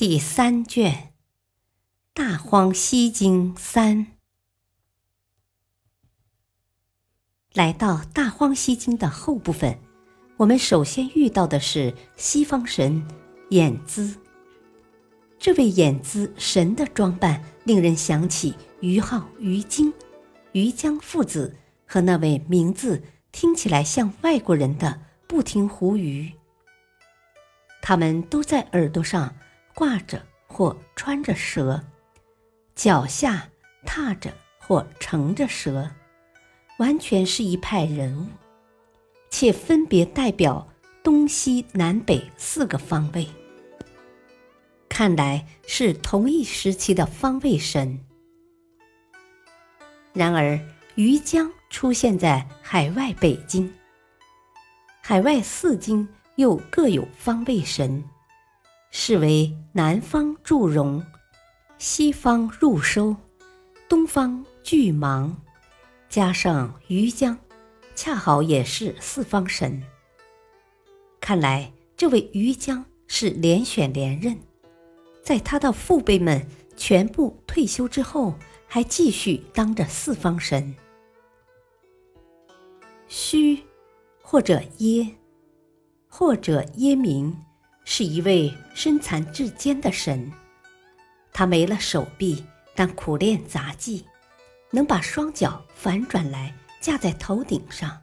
第三卷《大荒西经三》，来到《大荒西经》的后部分，我们首先遇到的是西方神衍资。这位衍资神的装扮，令人想起于浩、于晶、于江父子和那位名字听起来像外国人的不听胡鱼。他们都在耳朵上。挂着或穿着蛇，脚下踏着或乘着蛇，完全是一派人物，且分别代表东西南北四个方位。看来是同一时期的方位神。然而，于江出现在海外北京，海外四经又各有方位神。是为南方祝融，西方入收，东方巨芒，加上于江，恰好也是四方神。看来这位于江是连选连任，在他的父辈们全部退休之后，还继续当着四方神。虚，或者耶，或者耶明。是一位身残志坚的神，他没了手臂，但苦练杂技，能把双脚反转来架在头顶上，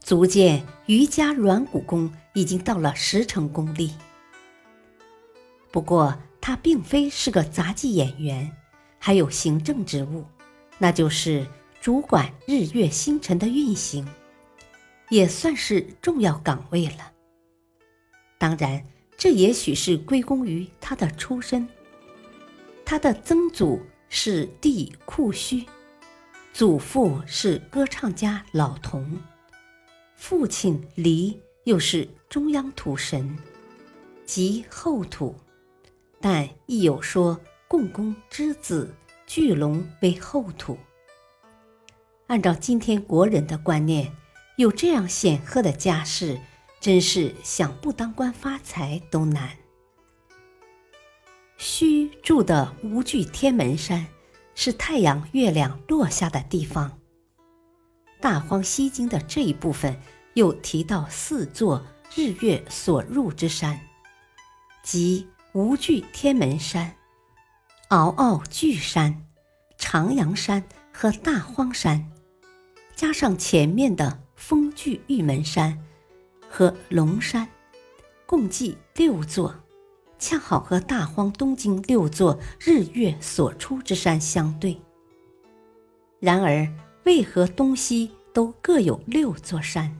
足见瑜伽软骨功已经到了十成功力。不过他并非是个杂技演员，还有行政职务，那就是主管日月星辰的运行，也算是重要岗位了。当然，这也许是归功于他的出身。他的曾祖是帝库虚，祖父是歌唱家老童，父亲黎又是中央土神，即后土。但亦有说共工之子巨龙为后土。按照今天国人的观念，有这样显赫的家世。真是想不当官发财都难。虚住的无惧天门山，是太阳、月亮落下的地方。《大荒西经》的这一部分又提到四座日月所入之山，即无惧天门山、敖傲巨山、长阳山和大荒山，加上前面的风聚玉门山。和龙山，共计六座，恰好和大荒东经六座日月所出之山相对。然而，为何东西都各有六座山？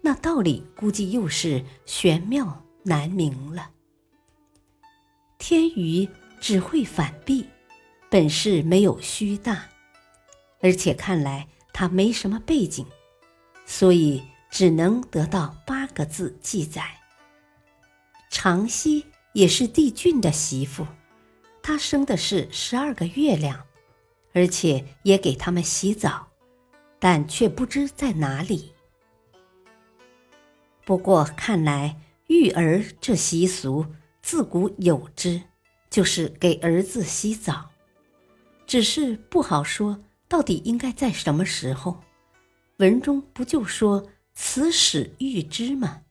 那道理估计又是玄妙难明了。天宇只会反避，本事没有虚大，而且看来他没什么背景，所以。只能得到八个字记载。长息也是帝俊的媳妇，她生的是十二个月亮，而且也给他们洗澡，但却不知在哪里。不过看来育儿这习俗自古有之，就是给儿子洗澡，只是不好说到底应该在什么时候。文中不就说？此始预知嘛？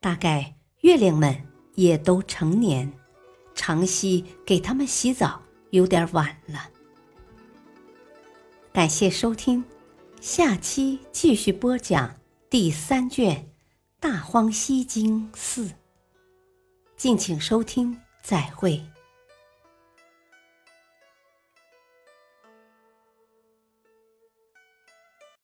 大概月亮们也都成年，长息给他们洗澡有点晚了。感谢收听，下期继续播讲第三卷《大荒西经四》，敬请收听，再会。